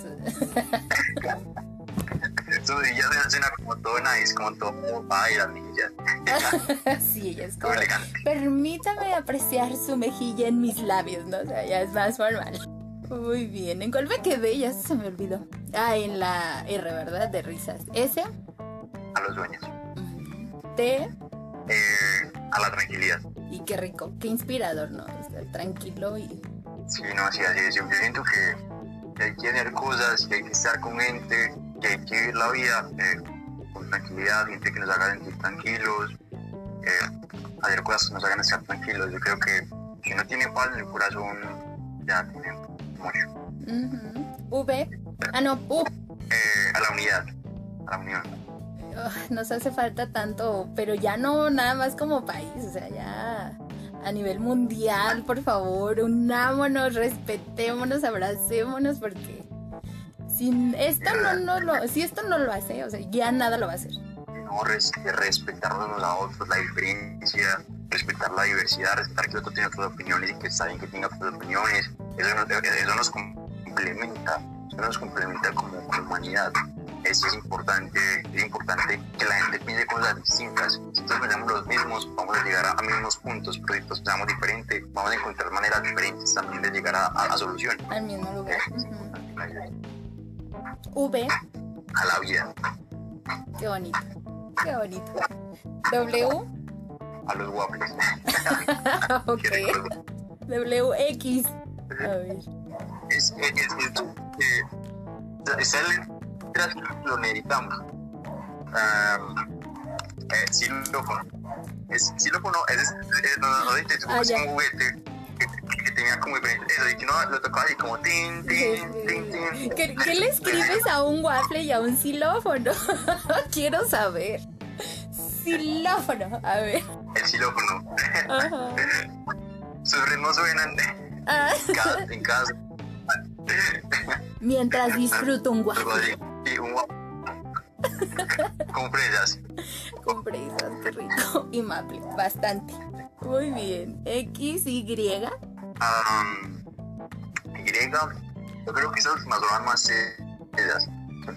Eso de ya suena- suena como todo nice, como todo. Ay, las mejillas. sí, ella es como, permítame apreciar su mejilla en mis labios, ¿no? O sea, ya es más formal. Muy bien, ¿en cuál me quedé? Ya se me olvidó. Ah, en la R, ¿verdad? De risas. S, A los sueños. T, Eh, a la tranquilidad. Y qué rico, qué inspirador, ¿no? Estar tranquilo y... Sí, no, así, así es. Yo siento que hay que hacer cosas, que hay que estar con gente, que hay que vivir la vida eh, con tranquilidad, gente que nos haga sentir tranquilos, eh, hacer cosas que nos hagan estar tranquilos. Yo creo que si uno tiene paz en el corazón, ya tiene mucho. Ujú. V, ah, no, U. Eh, a la unidad, a la unión. Ugh, nos hace falta tanto, pero ya no nada más como país, o sea, ya a nivel mundial, por favor, unámonos, respetémonos, abracémonos, porque sin esto no, no lo, si esto no lo hace, o sea, ya nada lo va a hacer. no res- respetarnos unos a otros, la diferencia, respetar la diversidad, respetar que el otro tiene otras opiniones y que está bien que tenga otras opiniones. Eso nos, eso nos complementa, eso nos complementa como, como humanidad. Eso es importante, es importante que la gente piense cosas distintas. Si todos pensamos los mismos, vamos a llegar a, a mismos puntos, pero si todos pensamos diferente, vamos a encontrar maneras diferentes también de llegar a, a, a soluciones. Al mismo lugar. Ujú. A V, la vida, qué bonito, qué bonito. W, a los waffles. ok. Qué rico. W, X. A ver. es, es, es, es eh, letra lo necesitamos. Um, eh, xilófono. Es xilófono, es, no, no, es, Ah, es un juguete que, que tenía como. Eso, y que no lo tocaba así como tin, tin, tin, tin. ¿Qué, qué le escribes a un waffle y a un xilófono? Quiero saber. Xilófono, a ver. El xilófono. Ajá. Sus ritmos suenan Ah, en cada. En cada mientras disfruto un waffle. Con fresas. Con fresas, qué rico. Y maple, bastante. Muy bien. X, Y. Um, y, yo creo que esas más son más serias,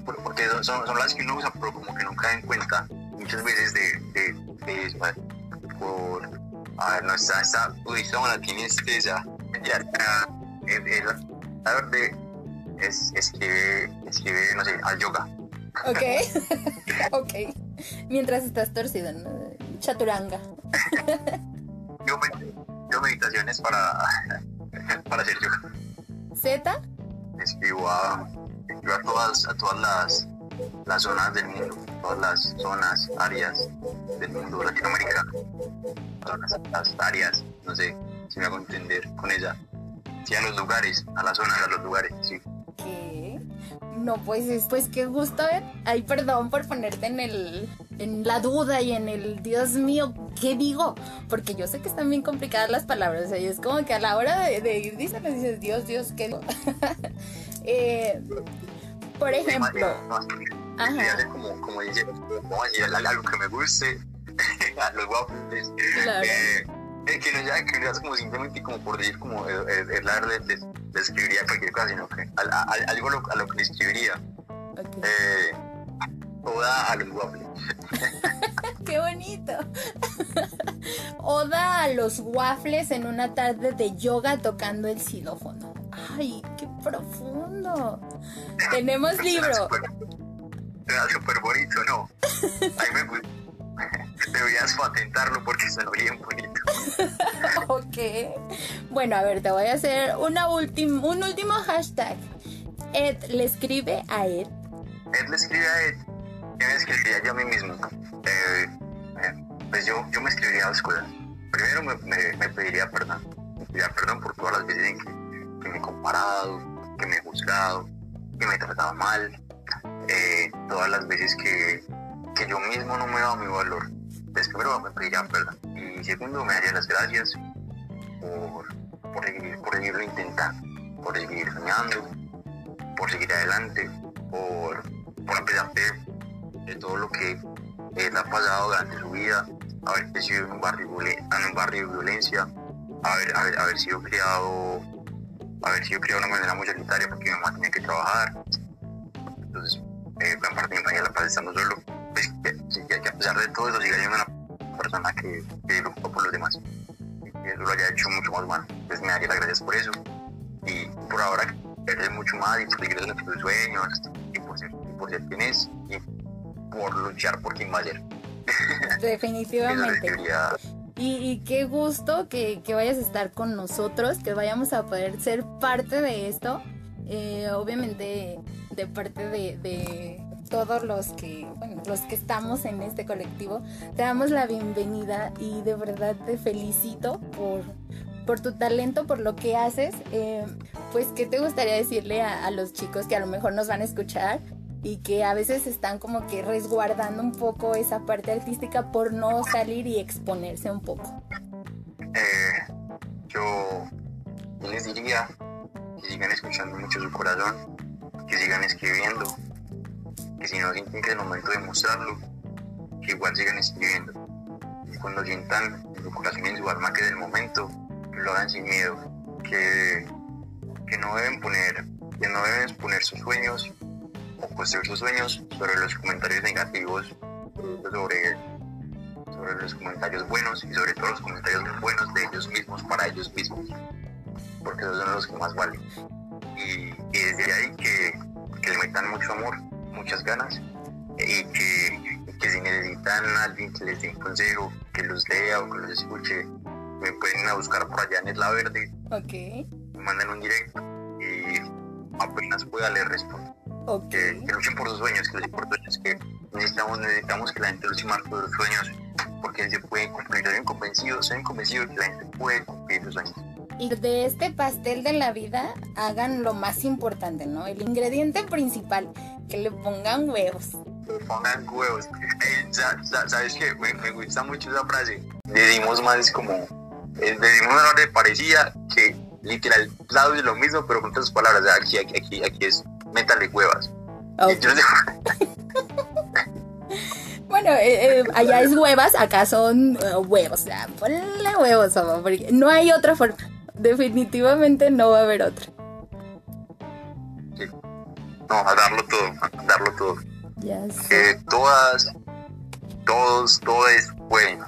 por- porque son, son las que uno usa, pero como que cae en cuenta muchas veces de, de, de. Por, a ver, no está, está, uy, esta la tiene este, ya, la verde es, escribe, escribe, no sé, al yoga. Ok. ok. Mientras estás torcido, ¿no? Chaturanga. Yo, yo meditaciones para, para hacer yoga. Z. escribo a, escribo a todas, a todas las, las zonas del mundo, todas las zonas, áreas del mundo latinoamericano, todas las, áreas, no sé si me hago entender con ella. Sí, a los lugares, a las zonas, a los lugares, sí. No, pues, es- pues qué gusto, ¿eh? Ay, perdón por ponerte en el, en la duda y en el, Dios mío, ¿qué digo? Porque yo sé que están bien complicadas las palabras, o sea, y es como que a la hora de, de ir diciendo, dices, Dios, Dios, ¿qué digo? Eh, por ejemplo, Ajá. como, como como decir algo que me guste, a los waffles. Claro. Eh, eh, que no ya que no es como simplemente como por decir como eh, eh, el lar de escribiría cualquier cosa sino que a- a- algo lo- a lo que le escribiría ok. eh, toda a los waffles ¡Qué bonito! Oda a los waffles en una tarde de yoga tocando el xilófono. ¡Ay, qué profundo! Tenemos libro. Era súper bonito, ¿no? Ahí me gusta. Deberías patentarlo porque se lo bien bonito. ok. Bueno, a ver, te voy a hacer una última un último hashtag. Ed le escribe a Ed. Ed le escribe a Ed. Yo me escribiría yo a mí mismo. Eh, eh, pues yo, yo me escribiría dos cosas. Primero me, me, pediría perdón. Me pediría perdón por todas las veces en que, que me he comparado, que me he juzgado, que me he tratado mal. Eh, todas las veces que, que yo mismo no me dado mi valor. Entonces primero me pediría perdón. Y segundo me daría las gracias por, por, seguir, por seguirlo intentando, por seguir soñando, por seguir adelante, por, por a pesar de, todo lo que él ha pasado durante su vida, haber crecido en un barrio, de violencia, haber, haber, sido criado haber sido criado de una manera muy solitaria porque mi mamá tenía que trabajar. Entonces, eh, gran parte de mi familia la paz estando solo. Pues, que, que, a pesar de todo eso siga siendo una persona que, que preocupa por los demás. Y que eso lo haya hecho mucho más humano. Entonces me daría las gracias por eso. Y por ahora querer mucho más y por seguir en tus sueños y por ser, y por ser quien es y por luchar por quien va a ser. Definitivamente. Y, qué gusto que, vayas a estar con nosotros, que vayamos a poder ser parte de esto. Eh, obviamente de parte de, todos los que, bueno, los que estamos en este colectivo, te damos la bienvenida y de verdad te felicito por, por tu talento, por lo que haces. Eh, pues, ¿qué te gustaría decirle a, los chicos que a lo mejor nos van a escuchar y que a veces están como que resguardando un poco esa parte artística por no salir y exponerse un poco? Eh, yo les diría que sigan escuchando mucho su corazón, que sigan escribiendo, que si no sienten que es el momento de mostrarlo, que igual sigan escribiendo. Y cuando sientan en su corazón y en su alma que es el momento, lo hagan sin miedo, que, que no deben poner, que no deben poner sus sueños o construir sus sueños sobre los comentarios negativos, sobre, sobre los comentarios buenos y sobre todo los comentarios buenos de ellos mismos para ellos mismos, porque esos son los que más valen. Y, desde ahí que, que, le metan mucho amor, muchas ganas y que, que si necesitan a alguien que les dé un consejo, que los lea o que los escuche, me pueden a buscar por allá en Isla Verde. Ok. Me mandan un directo y apenas pueda les respondo. Que, luchen por sus sueños, que luchen por sus sueños, que necesitamos, necesitamos que la gente luche más por sus sueños, porque se pueden cumplir. Soy convencido, soy convencido que la gente puede cumplir sus sueños. Y de este pastel de la vida hagan lo más importante, ¿no? El ingrediente principal, que le pongan huevos. Le pongan huevos. Eh, ¿Sabes qué? Me, gusta mucho esa frase. Le dimos más como... Eh, le dimos una parecía que literal, lado de lo mismo, pero con otras palabras. Aquí, aquí, aquí, aquí es métale huevas. bueno, eh, eh, allá es huevas, acá son huevos. O sea, ponle huevos, porque no hay otra forma. Definitivamente no va a haber otra. Sí. No, a darlo todo, a darlo todo. Ya Que todas, todos, todos pueden,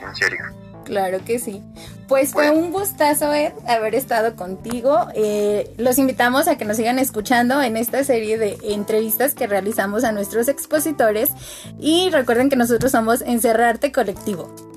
en serio. Claro que sí. Pues fue un gustazo, Ed, haber estado contigo. Eh, los invitamos a que nos sigan escuchando en esta serie de entrevistas que realizamos a nuestros expositores. Y recuerden que nosotros somos Encerrarte Colectivo.